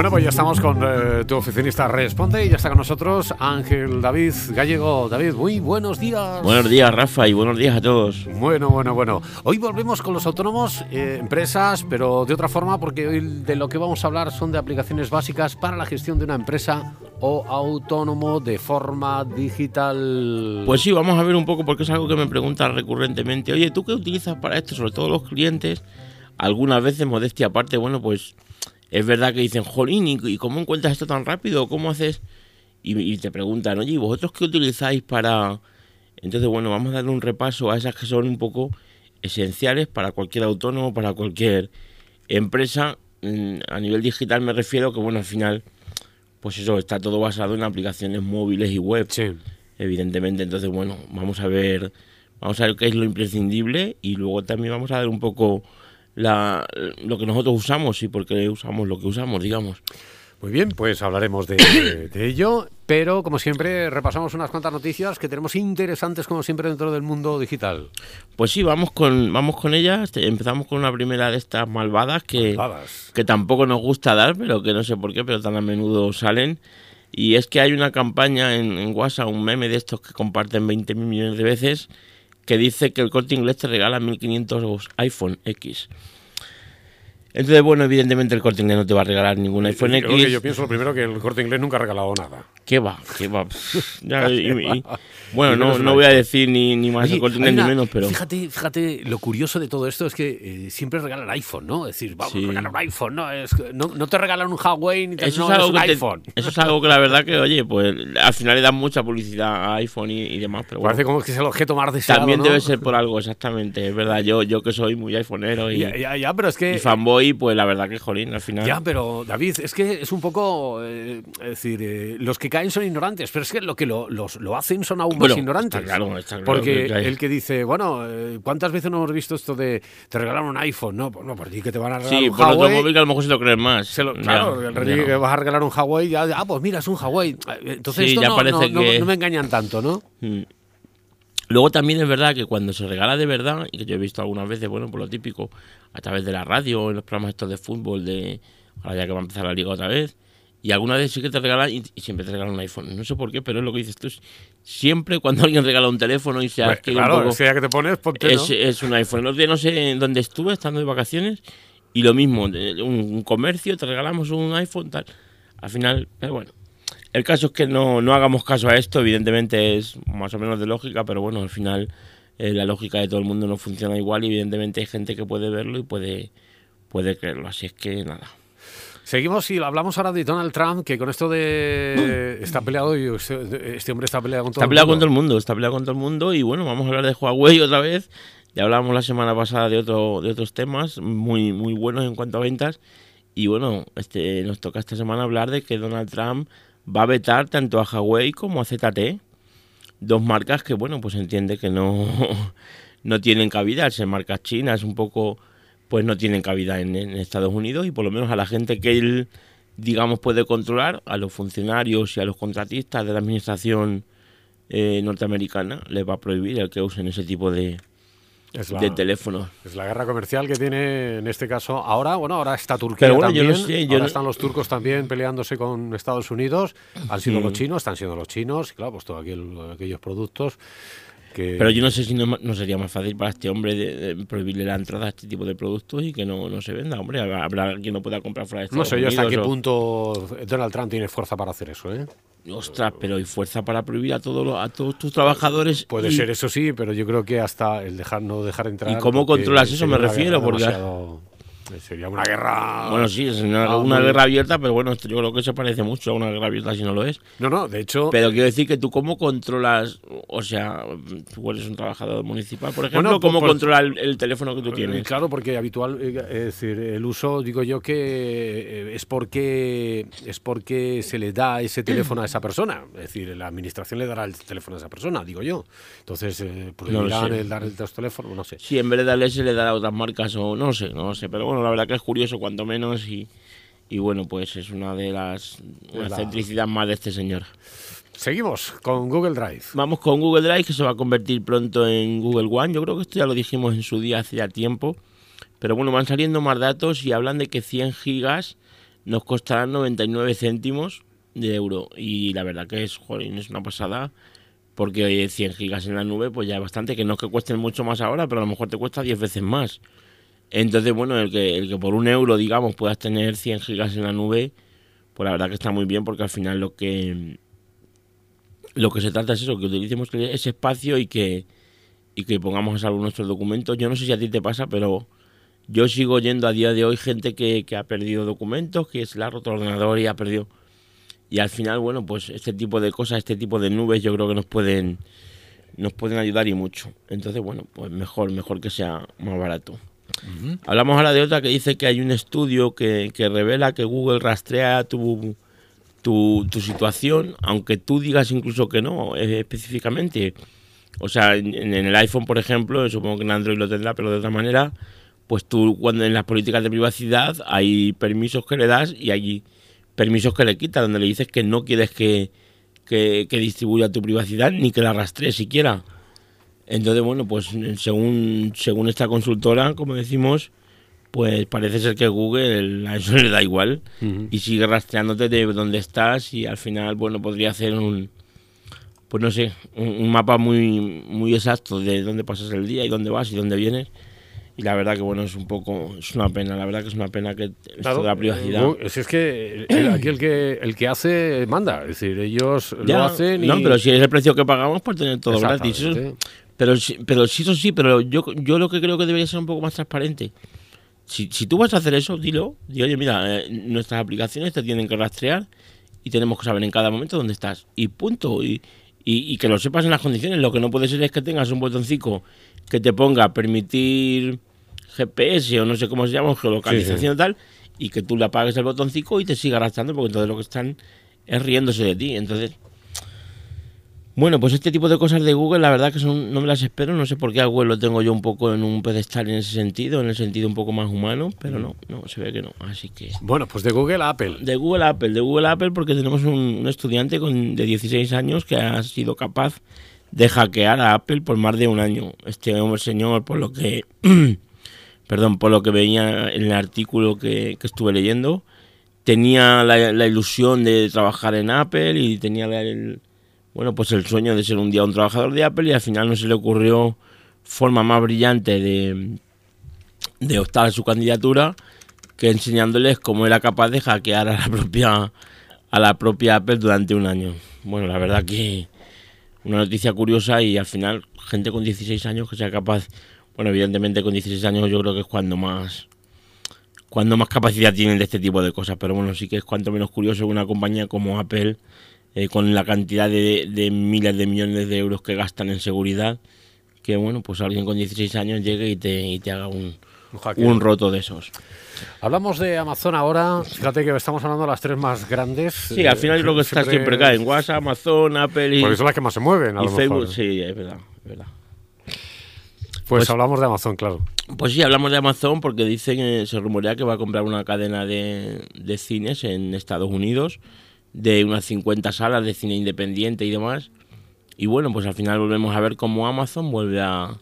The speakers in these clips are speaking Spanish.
Bueno, pues ya estamos con eh, tu oficinista Responde y ya está con nosotros Ángel David Gallego. David, muy buenos días. Buenos días, Rafa, y buenos días a todos. Bueno, bueno, bueno. Hoy volvemos con los autónomos, eh, empresas, pero de otra forma, porque hoy de lo que vamos a hablar son de aplicaciones básicas para la gestión de una empresa o autónomo de forma digital. Pues sí, vamos a ver un poco porque es algo que me preguntan recurrentemente. Oye, ¿tú qué utilizas para esto? Sobre todo los clientes. Algunas veces, modestia aparte, bueno, pues es verdad que dicen, jolín, ¿y cómo encuentras esto tan rápido? ¿Cómo haces? Y, te preguntan, oye, ¿y vosotros qué utilizáis para...? Entonces, bueno, vamos a darle un repaso a esas que son un poco esenciales para cualquier autónomo, para cualquier empresa. Mm, a nivel digital me refiero que, bueno, al final, pues eso, está todo basado en aplicaciones móviles y web. Sí. Evidentemente, entonces, bueno, vamos a ver, vamos a ver qué es lo imprescindible y luego también vamos a ver un poco la, lo que nosotros usamos y por qué usamos lo que usamos, digamos. Muy bien, pues hablaremos de, de, ello, pero como siempre repasamos unas cuantas noticias que tenemos interesantes como siempre dentro del mundo digital. Pues sí, vamos con vamos con ellas. Empezamos con una primera de estas malvadas que, que tampoco nos gusta dar, pero que no sé por qué, pero tan a menudo salen. Y es que hay una campaña en, en WhatsApp, un meme de estos que comparten 20 mil millones de veces, que dice que el corte inglés te regala 1500 iPhone X. Entonces, bueno, evidentemente el corte inglés no te va a regalar ningún iPhone X. Que yo pienso lo primero que el corte inglés nunca ha regalado nada. ¿Qué va? ¿Qué va? bueno, no, no voy a decir ni, ni más el corte inglés ni menos, pero. Fíjate, fíjate, lo curioso de todo esto es que eh, siempre regalan iPhone, ¿no? Es decir, vamos a regalar un iPhone, ¿no? Es, no, no, te regalan un Huawei ni te eso no, es, un iPhone. eso es algo que la verdad que, oye, pues al final le dan mucha publicidad a iPhone y, demás. Pero Parece como que es el objeto más deseado. También debe ser por algo, exactamente. Es verdad, yo, yo que soy muy iPhoneero y, ya, ya, pero es que, y fanboy, pues la verdad que jolín, al final. Ya, pero David, es que es un poco. Eh, es decir, eh, los que caen son ignorantes, pero es que lo que lo, los, lo hacen son aún más ignorantes. Está claro, está claro Porque el que dice, bueno, eh, ¿cuántas veces no hemos visto esto de te regalan un iPhone? No, pues no, por ti que te van a regalar sí, un Huawei. Sí, por otro móvil que a lo mejor se lo creen más. claro, el ya que vas a regalar un Huawei, ya, ah, pues mira, es un Huawei. Entonces esto no, no, no, me engañan tanto, ¿no? Mm. Luego también es verdad que cuando se regala de verdad, y que yo he visto algunas veces, bueno, por lo típico, a través de la radio, en los programas estos de fútbol, de ahora ya que va a empezar la liga otra vez, y alguna vez sí que te regalan y, siempre te regalan un iPhone. No sé por qué, pero es lo que dices tú. Siempre cuando alguien regala un teléfono y se pues, claro, sea que te pones, ponte, es, es, un iPhone. No, no sé dónde estuve, estando de vacaciones, y lo mismo, un, un comercio, te regalamos un iPhone, tal. Al final, pero bueno. El caso es que no, no hagamos caso a esto, evidentemente es más o menos de lógica, pero bueno, al final eh, la lógica de todo el mundo no funciona igual y evidentemente hay gente que puede verlo y puede, puede creerlo, así es que nada. Seguimos y hablamos ahora de Donald Trump, que con esto de... está peleado y este hombre está peleado con todo está peleado el mundo. con todo el mundo, está peleado con todo el mundo y bueno, vamos a hablar de Huawei otra vez. Ya hablábamos la semana pasada de, otro, de otros temas muy, muy buenos en cuanto a ventas y bueno, este, nos toca esta semana hablar de que Donald Trump va a vetar tanto a Huawei como a ZT, dos marcas que, bueno, pues entiende que no, no tienen cabida, al ser marcas chinas, un poco, pues no tienen cabida en, Estados Unidos y por lo menos a la gente que él, digamos, puede controlar, a los funcionarios y a los contratistas de la administración eh, norteamericana, les va a prohibir el que usen ese tipo de, es la, de teléfono. Es la guerra comercial que tiene en este caso ahora. Bueno, ahora está Turquía también. ahora están los turcos también peleándose con Estados Unidos. Han sido los chinos, están siendo los chinos. Y claro, pues todos aquellos productos. Que... Pero yo no sé si no, sería más fácil para este hombre de, prohibirle la entrada a este tipo de productos y que no, no se venda. Hombre, habrá quien no pueda comprar fuera de Estados No sé yo hasta qué punto Donald Trump tiene fuerza para hacer eso, ¿eh? Ostras, pero hay fuerza para prohibir a todos a todos tus trabajadores. Puede ser eso sí, pero yo creo que hasta el dejar no dejar entrar. ¿Y cómo controlas eso? Me refiero, porque Sería una guerra. Bueno, sí, es una, guerra abierta, pero bueno, yo creo que se parece mucho a una guerra abierta si no lo es. No, no, de hecho. Pero quiero decir que tú, ¿cómo controlas? O sea, tú eres un trabajador municipal, por ejemplo, ¿cómo controlas el, teléfono que tú tienes? Claro, porque habitual, eh, es decir, el uso, digo yo que eh, es porque es porque se le da ese teléfono a esa persona. Es decir, la administración le dará el teléfono a esa persona, digo yo. Entonces, eh, prohibirán el dar el teléfono, no sé. Sí, en vez de darle ese le dará a otras marcas o no sé, no sé, pero bueno la verdad que es curioso cuanto menos y, y bueno, pues es una de las una centricidad más de este señor. Seguimos con Google Drive. Vamos con Google Drive que se va a convertir pronto en Google One. Yo creo que esto ya lo dijimos en su día hace ya tiempo. Pero bueno, van saliendo más datos y hablan de que 100 gigas nos costarán 99 céntimos de euro. Y la verdad que es, joder, es una pasada porque 100 gigas en la nube pues ya es bastante, que no es que cuesten mucho más ahora, pero a lo mejor te cuesta 10 veces más. Entonces, bueno, el que, el que por un euro, digamos, puedas tener 100 gigas en la nube, pues la verdad que está muy bien porque al final lo que lo que se trata es eso, que utilicemos ese espacio y que, y que pongamos a salvo nuestros documentos. Yo no sé si a ti te pasa, pero yo sigo oyendo a día de hoy gente que, que ha perdido documentos, que se le ha roto el ordenador y ha perdido... Y al final, bueno, pues este tipo de cosas, este tipo de nubes, yo creo que nos pueden nos pueden ayudar y mucho. Entonces, bueno, pues mejor, mejor que sea más barato. Hablamos ahora de otra que dice que hay un estudio que, que revela que Google rastrea tu, tu, tu, situación, aunque tú digas incluso que no, eh, específicamente. O sea, en, el iPhone, por ejemplo, supongo que en Android lo tendrá, pero de otra manera, pues tú cuando en las políticas de privacidad hay permisos que le das y hay permisos que le quitas, donde le dices que no quieres que, que, que distribuya tu privacidad ni que la rastree siquiera. Entonces, bueno, pues según, según esta consultora, como decimos, pues parece ser que Google a eso le da igual uh -huh. y sigue rastreándote de dónde estás y al final, bueno, podría hacer un, pues no sé, un, un, mapa muy, muy exacto de dónde pasas el día y dónde vas y dónde vienes. Y la verdad que bueno, es un poco, es una pena, la verdad que es una pena que claro, la privacidad. No, si es que el, aquí el que el que hace manda, es decir, ellos ya, lo hacen y... No, pero si es el precio que pagamos por tener todo gratis. Eso, pero, pero sí, eso sí, pero yo, yo lo que creo que debería ser un poco más transparente. Si, si tú vas a hacer eso, dilo. Di, oye, mira, eh, nuestras aplicaciones te tienen que rastrear y tenemos que saber en cada momento dónde estás. Y punto. Y, y, y, que lo sepas en las condiciones. Lo que no puede ser es que tengas un botoncito que te ponga permitir GPS o no sé cómo se llama, geolocalización sí, sí. y tal, y que tú le apagues el botoncito y te siga arrastrando, porque entonces lo que están es riéndose de ti. Entonces, bueno, pues este tipo de cosas de Google, la verdad que son, no me las espero. No sé por qué a Google lo tengo yo un poco en un pedestal en ese sentido, en el sentido un poco más humano, pero no, no, se ve que no. Así que. Bueno, pues de Google a Apple. De Google a Apple, de Google a Apple, porque tenemos un, un estudiante con, de 16 años que ha sido capaz de hackear a Apple por más de un año. Este hombre, señor, por lo que. perdón, por lo que veía en el artículo que, que estuve leyendo, tenía la, la, ilusión de trabajar en Apple y tenía el bueno, pues el sueño de ser un día un trabajador de Apple y al final no se le ocurrió forma más brillante de, de optar a su candidatura que enseñándoles cómo era capaz de hackear a la propia a la propia Apple durante un año. Bueno, la verdad que una noticia curiosa y al final gente con 16 años que sea capaz, bueno, evidentemente con 16 años yo creo que es cuando más cuando más capacidad tienen de este tipo de cosas, pero bueno, sí que es cuanto menos curioso una compañía como Apple eh, con la cantidad de, de, miles de millones de euros que gastan en seguridad, que bueno, pues alguien con 16 años llegue y te, y te haga un, un, un, roto de esos. Hablamos de Amazon ahora, fíjate que estamos hablando de las tres más grandes. Sí, al final eh, lo que está siempre cae en WhatsApp, Amazon, Apple y... Porque son las que más se mueven, a y lo Facebook, mejor. sí, es verdad, es verdad. Pues, pues, hablamos de Amazon, claro. Pues sí, hablamos de Amazon porque dicen, eh, se rumorea que va a comprar una cadena de, de cines en Estados Unidos de unas 50 salas de cine independiente y demás. Y bueno, pues al final volvemos a ver cómo Amazon vuelve a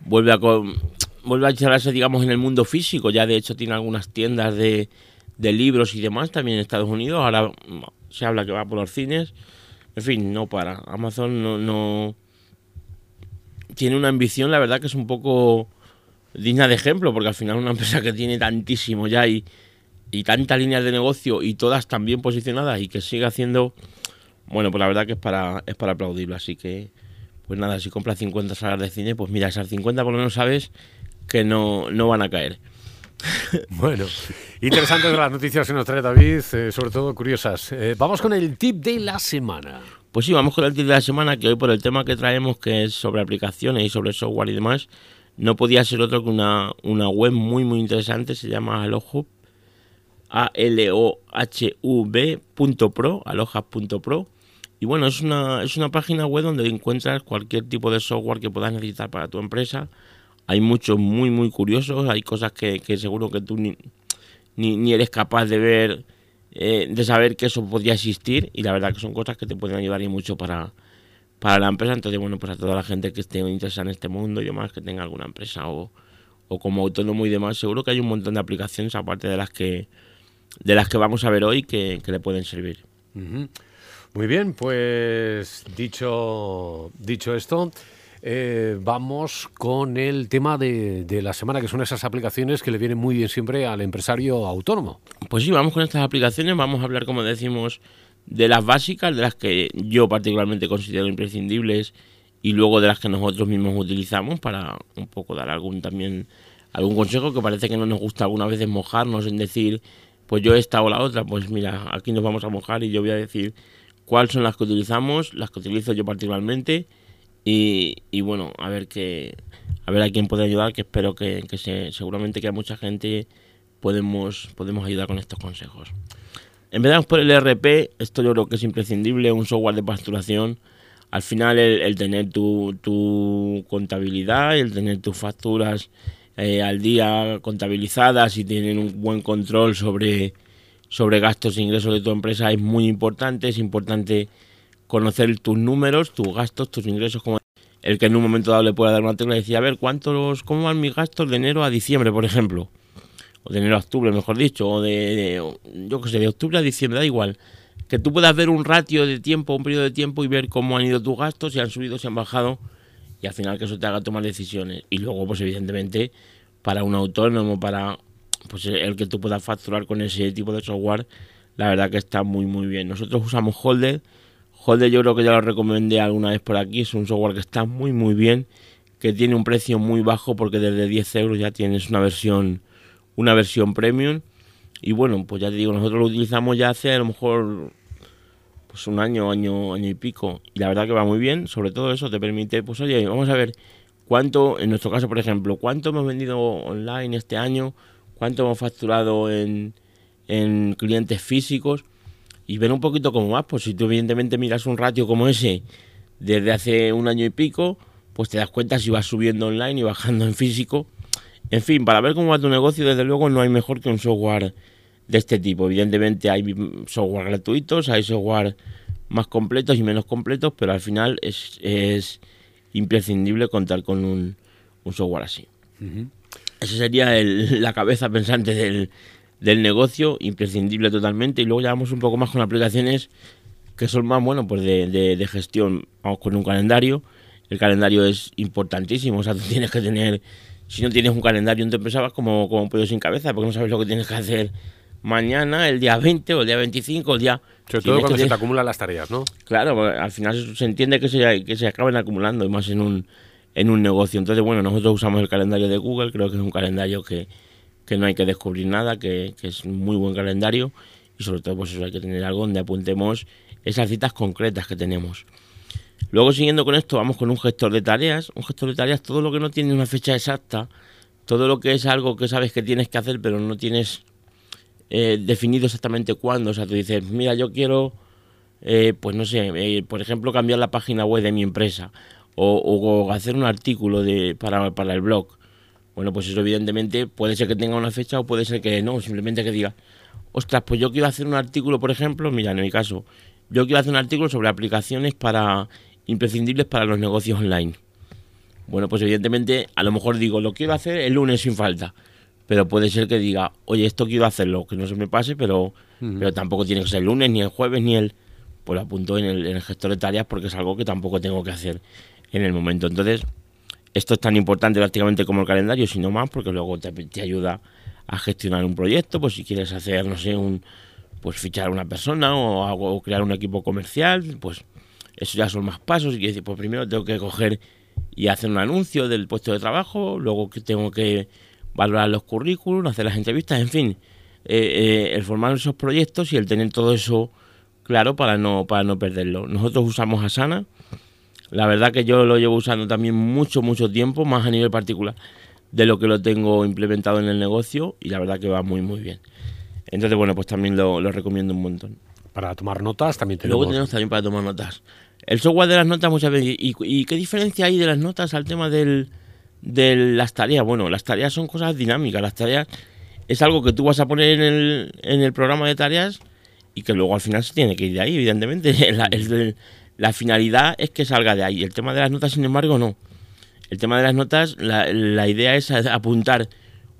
vuelve a vuelve a instalarse digamos en el mundo físico, ya de hecho tiene algunas tiendas de, de libros y demás también en Estados Unidos, ahora se habla que va por los cines. En fin, no para. Amazon no, no tiene una ambición, la verdad que es un poco digna de ejemplo, porque al final una empresa que tiene tantísimo ya y y tantas líneas de negocio y todas tan bien posicionadas y que sigue haciendo, bueno, pues la verdad que es para, es para aplaudirlo. Así que, pues nada, si compras 50 salas de cine, pues mira, esas 50 por lo menos sabes que no, no van a caer. Bueno, interesantes las noticias que nos trae David, eh, sobre todo curiosas. Eh, vamos con el tip de la semana. Pues sí, vamos con el tip de la semana, que hoy por el tema que traemos, que es sobre aplicaciones y sobre software y demás, no podía ser otro que una, una web muy, muy interesante, se llama HelloHub A-L-O-H-V.pro, alojas.pro. Y bueno, es una, es una página web donde encuentras cualquier tipo de software que puedas necesitar para tu empresa. Hay muchos muy, muy curiosos, hay cosas que, que seguro que tú ni, ni, ni, eres capaz de ver, eh, de saber que eso podría existir. Y la verdad que son cosas que te pueden ayudar y mucho para, para la empresa. Entonces, bueno, pues a toda la gente que esté interesada en este mundo y demás, que tenga alguna empresa o, o como autónomo y demás, seguro que hay un montón de aplicaciones aparte de las que de las que vamos a ver hoy que, le pueden servir. Muy bien, pues dicho, dicho esto, eh, vamos con el tema de, de, la semana, que son esas aplicaciones que le vienen muy bien siempre al empresario autónomo. Pues sí, vamos con estas aplicaciones, vamos a hablar, como decimos, de las básicas, de las que yo particularmente considero imprescindibles y luego de las que nosotros mismos utilizamos para un poco dar algún también algún consejo que parece que no nos gusta algunas veces mojarnos en decir pues yo esta o la otra, pues mira, aquí nos vamos a mojar y yo voy a decir cuáles son las que utilizamos, las que utilizo yo particularmente y, y bueno, a ver que a ver a quién puede ayudar, que espero que, que se, seguramente que a mucha gente podemos, podemos ayudar con estos consejos. Empezamos por el ERP, esto yo creo que es imprescindible, un software de facturación. Al final el, tener tu, tu, contabilidad, el tener tus facturas eh, al día contabilizadas y tienen un buen control sobre, sobre gastos e ingresos de tu empresa es muy importante. Es importante conocer tus números, tus gastos, tus ingresos, como el que en un momento dado le pueda dar una tecla y decir, a ver, ¿cuántos, ¿cómo van mis gastos de enero a diciembre, por ejemplo? O de enero a octubre, mejor dicho, o de, yo qué sé, de octubre a diciembre, da igual. Que tú puedas ver un ratio de tiempo, un periodo de tiempo y ver cómo han ido tus gastos, si han subido, si han bajado y al final que eso te haga tomar decisiones. Y luego, pues evidentemente, para un autónomo, para pues el que tú puedas facturar con ese tipo de software, la verdad que está muy muy bien. Nosotros usamos Holder. Holder yo creo que ya lo recomendé alguna vez por aquí. Es un software que está muy muy bien, que tiene un precio muy bajo porque desde 10 euros ya tienes una versión, una versión premium. Y bueno, pues ya te digo, nosotros lo utilizamos ya hace a lo mejor pues un año, año, año y pico. Y la verdad que va muy bien, sobre todo eso te permite, pues oye, vamos a ver cuánto, en nuestro caso, por ejemplo, cuánto hemos vendido online este año, cuánto hemos facturado en, en clientes físicos y ver un poquito cómo más. Pues si tú evidentemente miras un ratio como ese desde hace un año y pico, pues te das cuenta si vas subiendo online y bajando en físico. En fin, para ver cómo va tu negocio, desde luego no hay mejor que un software de este tipo. Evidentemente hay software gratuitos, hay software más completos y menos completos, pero al final es, es imprescindible contar con un, software así. Esa sería la cabeza pensante del, del, negocio, imprescindible totalmente. Y luego ya vamos un poco más con aplicaciones que son más, bueno, pues de, de, gestión. Vamos con un calendario. El calendario es importantísimo, o sea, tú tienes que tener si no tienes un calendario en tu empresa vas como, como un sin cabeza, porque no sabes lo que tienes que hacer mañana, el día 20 o el día 25, el día... Sobre todo cuando se te acumulan las tareas, ¿no? Claro, al final se entiende que se, que se acaben acumulando, y más en un, en un negocio. Entonces, bueno, nosotros usamos el calendario de Google, creo que es un calendario que, que no hay que descubrir nada, que, que, es un muy buen calendario y sobre todo pues eso hay que tener algo donde apuntemos esas citas concretas que tenemos. Luego, siguiendo con esto, vamos con un gestor de tareas. Un gestor de tareas, todo lo que no tiene una fecha exacta, todo lo que es algo que sabes que tienes que hacer, pero no tienes eh, definido exactamente cuándo. O sea, tú dices, mira, yo quiero, eh, pues no sé, eh, por ejemplo, cambiar la página web de mi empresa o, hacer un artículo de, para, el blog. Bueno, pues eso evidentemente puede ser que tenga una fecha o puede ser que no, simplemente que diga, ostras, pues yo quiero hacer un artículo, por ejemplo, mira, en mi caso, yo quiero hacer un artículo sobre aplicaciones para imprescindibles para los negocios online. Bueno, pues evidentemente a lo mejor digo, lo quiero hacer el lunes sin falta pero puede ser que diga, oye, esto quiero hacerlo, que no se me pase, pero, pero tampoco tiene que ser el lunes, ni el jueves, ni el... Pues lo apunto en el, gestor de tareas porque es algo que tampoco tengo que hacer en el momento. Entonces, esto es tan importante prácticamente como el calendario, sino más, porque luego te, te ayuda a gestionar un proyecto, pues si quieres hacer, no sé, un pues fichar a una persona o, o crear un equipo comercial, pues eso ya son más pasos. Y decir, pues primero tengo que coger y hacer un anuncio del puesto de trabajo, luego que tengo que valorar los currículums, hacer las entrevistas, en fin, eh, eh, el formar esos proyectos y el tener todo eso claro para no, para no perderlo. Nosotros usamos Asana, la verdad que yo lo llevo usando también mucho, mucho tiempo, más a nivel particular de lo que lo tengo implementado en el negocio y la verdad que va muy, muy bien. Entonces, bueno, pues también lo, recomiendo un montón. Para tomar notas también tenemos. Luego tenemos también para tomar notas. El software de las notas muchas veces. y qué diferencia hay de las notas al tema del, de las tareas. Bueno, las tareas son cosas dinámicas. Las tareas es algo que tú vas a poner en el, en el programa de tareas y que luego al final se tiene que ir de ahí, evidentemente. La, finalidad es que salga de ahí. El tema de las notas, sin embargo, no. El tema de las notas, la, la idea es apuntar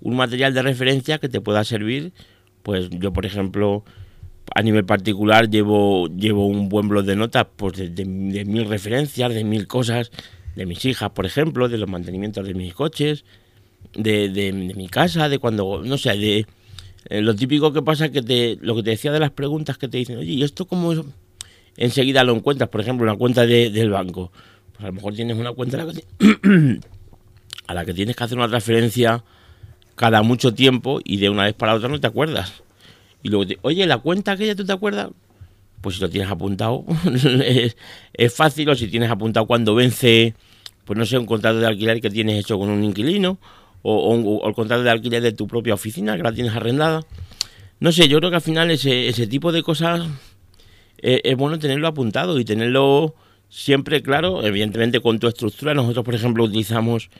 un material de referencia que te pueda servir Pues yo, por ejemplo, a nivel particular llevo, llevo un buen blog de notas pues de, de mil referencias, de mil cosas, de mis hijas, por ejemplo, de los mantenimientos de mis coches, de, de, mi casa, de cuando, no sé, de eh, lo típico que pasa que te, lo que te decía de las preguntas que te dicen, oye, ¿y esto cómo enseguida lo encuentras? Por ejemplo, una cuenta de, del banco. Pues a lo mejor tienes una cuenta a la, que a la que tienes que hacer una transferencia cada mucho tiempo y de una vez para otra no te acuerdas. Y luego, te, oye, la cuenta aquella, ¿tú te acuerdas? Pues si lo tienes apuntado, es, fácil, o si tienes apuntado cuando vence, pues no sé, un contrato de alquiler que tienes hecho con un inquilino, o, o, el contrato de alquiler de tu propia oficina, que la tienes arrendada. No sé, yo creo que al final ese, ese tipo de cosas eh, es bueno tenerlo apuntado y tenerlo siempre claro, evidentemente con tu estructura. Nosotros, por ejemplo, utilizamos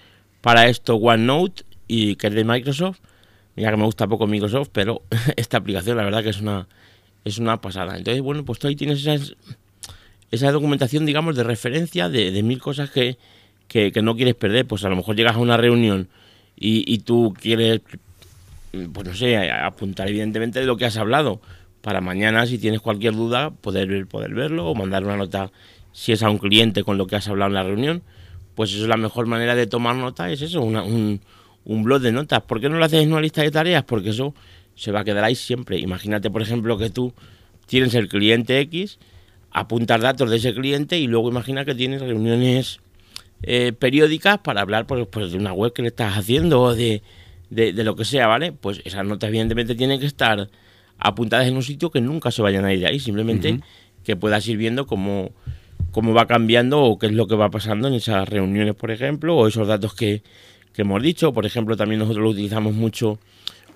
para esto OneNote, y que es de Microsoft. Mira que me gusta poco Microsoft, pero esta aplicación la verdad que es una, es una pasada. Entonces, bueno, pues tú ahí tienes esa documentación, digamos, de referencia de, de mil cosas que, que, no quieres perder. Pues a lo mejor llegas a una reunión y, tú quieres, pues no sé, apuntar evidentemente de lo que has hablado para mañana, si tienes cualquier duda, poder, poder verlo o mandar una nota si es a un cliente con lo que has hablado en la reunión. Pues eso es la mejor manera de tomar nota, es eso, un, un blog de notas. ¿Por qué no lo haces en una lista de tareas? Porque eso se va a quedar ahí siempre. Imagínate, por ejemplo, que tú tienes el cliente X, apuntas datos de ese cliente y luego imagina que tienes reuniones eh, periódicas para hablar pues, pues, de una web que le estás haciendo o de, de, lo que sea, ¿vale? Pues esas notas evidentemente tienen que estar apuntadas en un sitio que nunca se vayan a ir de ahí, simplemente que puedas ir viendo cómo, cómo va cambiando o qué es lo que va pasando en esas reuniones, por ejemplo, o esos datos que, que hemos dicho. Por ejemplo, también nosotros lo utilizamos mucho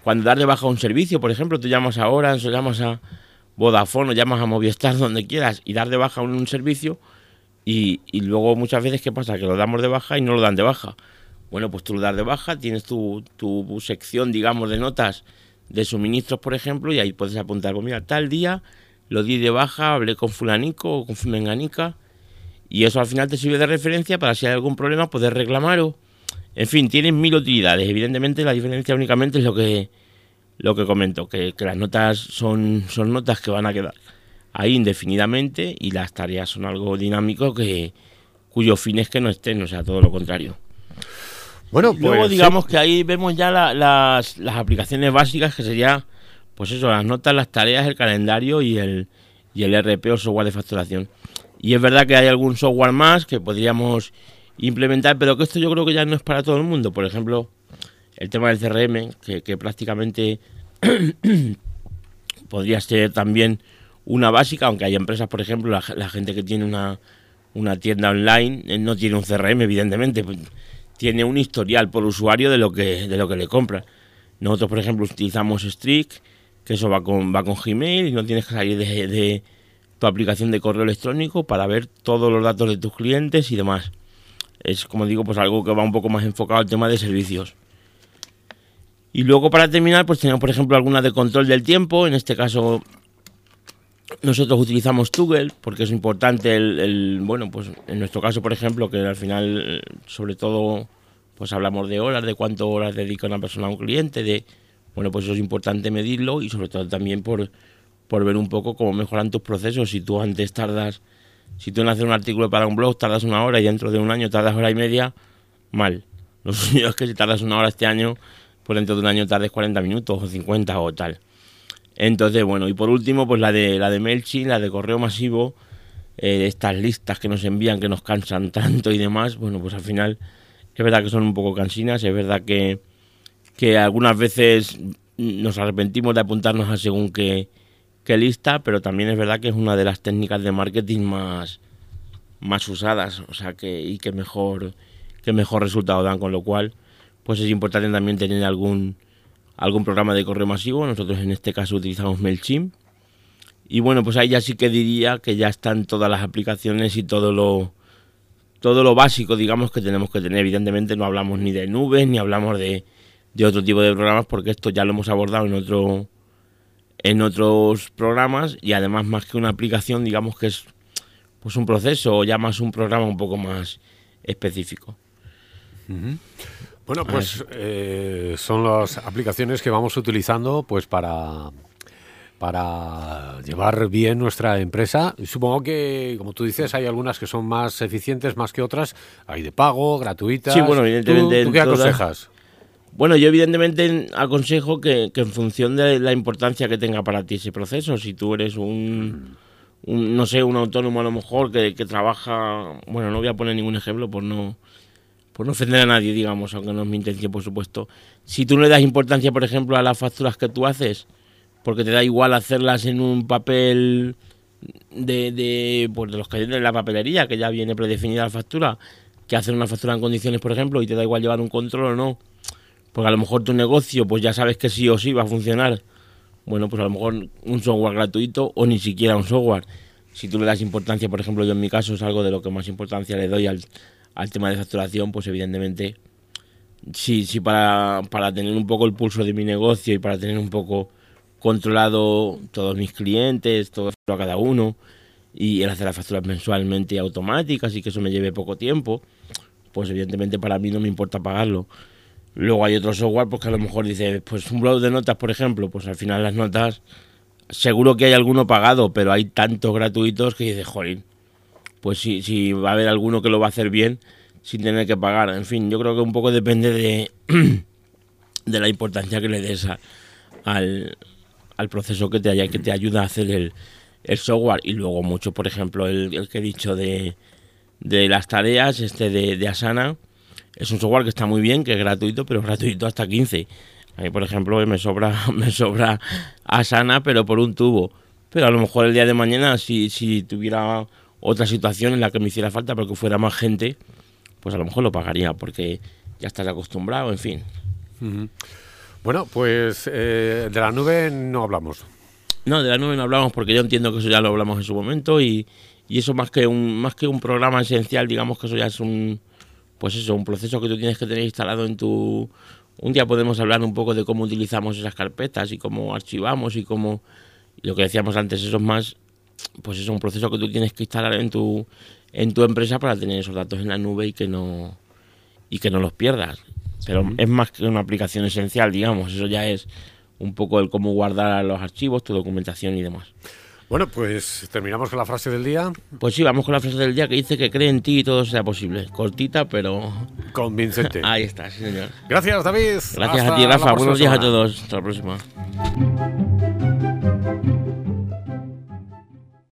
cuando dar de baja un servicio. Por ejemplo, tú llamas a Orange o llamas a Vodafone o llamas a Movistar, donde quieras, y dar de baja un, un servicio y, luego muchas veces, ¿qué pasa? Que lo damos de baja y no lo dan de baja. Bueno, pues tú lo das de baja, tienes tu, tu sección, digamos, de notas de suministros, por ejemplo, y ahí puedes apuntar, pues mira, tal día lo di de baja, hablé con fulanico o con menganica, y eso al final te sirve de referencia para si hay algún problema poder reclamar o... En fin, tienen mil utilidades. Evidentemente la diferencia únicamente es lo que, lo que comento, que, que las notas son, son notas que van a quedar ahí indefinidamente y las tareas son algo dinámico que cuyo fin es que no estén, o sea, todo lo contrario. Bueno, pues, luego digamos que ahí vemos ya las, las, aplicaciones básicas que sería, pues eso, las notas, las tareas, el calendario y el, y el RP o software de facturación. Y es verdad que hay algún software más que podríamos implementar, pero que esto yo creo que ya no es para todo el mundo. Por ejemplo, el tema del CRM, que, prácticamente podría ser también una básica, aunque hay empresas, por ejemplo, la, gente que tiene una, una, tienda online eh, no tiene un CRM, evidentemente, pues, tiene un historial por usuario de lo que, de lo que le compra. Nosotros, por ejemplo, utilizamos Strict, que eso va con, va con Gmail y no tienes que salir de tu aplicación de correo electrónico para ver todos los datos de tus clientes y demás. Es, como digo, pues algo que va un poco más enfocado al tema de servicios. Y luego para terminar, pues tenemos por ejemplo algunas de control del tiempo. En este caso nosotros utilizamos Toggle porque es importante el, bueno, pues en nuestro caso, por ejemplo, que al final, sobre todo, pues hablamos de horas, de cuánto horas dedica una persona a un cliente, de, bueno, pues eso es importante medirlo y sobre todo también por, por ver un poco cómo mejoran tus procesos. Si tú antes tardas, si tú en hacer un artículo para un blog tardas una hora y dentro de un año tardas hora y media, mal. Lo suyo es que si tardas una hora este año, pues dentro de un año tardes 40 minutos o 50 o tal. Entonces, bueno, y por último, pues la de la de MailChimp, la de correo masivo, eh, estas listas que nos envían, que nos cansan tanto y demás, bueno, pues al final es verdad que son un poco cansinas, es verdad que, que algunas veces nos arrepentimos de apuntarnos a según qué, qué, lista, pero también es verdad que es una de las técnicas de marketing más, más usadas, o sea, que, y que mejor, que mejor resultado dan, con lo cual, pues es importante también tener algún algún programa de correo masivo. Nosotros en este caso utilizamos MailChimp. Y bueno, pues ahí ya sí que diría que ya están todas las aplicaciones y todo lo todo lo básico, digamos, que tenemos que tener. Evidentemente no hablamos ni de nubes, ni hablamos de, de otro tipo de programas, porque esto ya lo hemos abordado en otro en otros programas y además más que una aplicación, digamos que es pues un proceso o ya más un programa un poco más específico. Bueno, pues eh, son las aplicaciones que vamos utilizando pues para para llevar bien nuestra empresa. Supongo que, como tú dices, hay algunas que son más eficientes más que otras. Hay de pago, gratuitas. Sí, bueno, evidentemente. ¿Tú, qué aconsejas? Bueno, yo evidentemente aconsejo que, en función de la importancia que tenga para ti ese proceso, si tú eres un, no sé, un autónomo a lo mejor que, trabaja, bueno, no voy a poner ningún ejemplo por no, por no ofender a nadie, digamos, aunque no es mi intención, por supuesto. Si tú no le das importancia, por ejemplo, a las facturas que tú haces, porque te da igual hacerlas en un papel de, de, pues de los que de la papelería, que ya viene predefinida la factura, que hacer una factura en condiciones, por ejemplo, y te da igual llevar un control o no, porque a lo mejor tu negocio, pues ya sabes que sí o sí va a funcionar. Bueno, pues a lo mejor un software gratuito o ni siquiera un software. Si tú le das importancia, por ejemplo, yo en mi caso es algo de lo que más importancia le doy al, al tema de facturación, pues evidentemente, sí, sí, para, para tener un poco el pulso de mi negocio y para tener un poco controlado todos mis clientes, todo a cada uno, y el hacer las facturas mensualmente automáticas y que eso me lleve poco tiempo, pues evidentemente para mí no me importa pagarlo. Luego hay otro software porque a lo mejor dice, pues un blog de notas, por ejemplo, pues al final las notas, seguro que hay alguno pagado, pero hay tantos gratuitos que dice, joder, pues si, si va a haber alguno que lo va a hacer bien sin tener que pagar. En fin, yo creo que un poco depende de, de la importancia que le des al, al proceso que te, haya, que te ayuda a hacer el, el software. Y luego mucho, por ejemplo, el, que he dicho de, de las tareas, este de, de, Asana, es un software que está muy bien, que es gratuito, pero gratuito hasta 15. A mí, por ejemplo, me sobra, me sobra Asana, pero por un tubo. Pero a lo mejor el día de mañana, si, si tuviera otra situación en la que me hiciera falta, pero que fuera más gente, pues a lo mejor lo pagaría, porque ya estás acostumbrado, en fin. Bueno, pues eh, de la nube no hablamos. No, de la nube no hablamos porque yo entiendo que eso ya lo hablamos en su momento y, y eso más que un más que un programa esencial, digamos que eso ya es un pues eso, un proceso que tú tienes que tener instalado en tu un día podemos hablar un poco de cómo utilizamos esas carpetas y cómo archivamos y cómo lo que decíamos antes, eso es más pues es un proceso que tú tienes que instalar en tu en tu empresa para tener esos datos en la nube y que no y que no los pierdas. Pero es más que una aplicación esencial, digamos. Eso ya es un poco el cómo guardar los archivos, tu documentación y demás. Bueno, pues terminamos con la frase del día. Pues sí, vamos con la frase del día que dice que cree en ti y todo sea posible. Cortita, pero... Convincente. Ahí está, sí señor. Gracias, David. Gracias a ti, Rafa. Buenos días a todos. Hasta la próxima.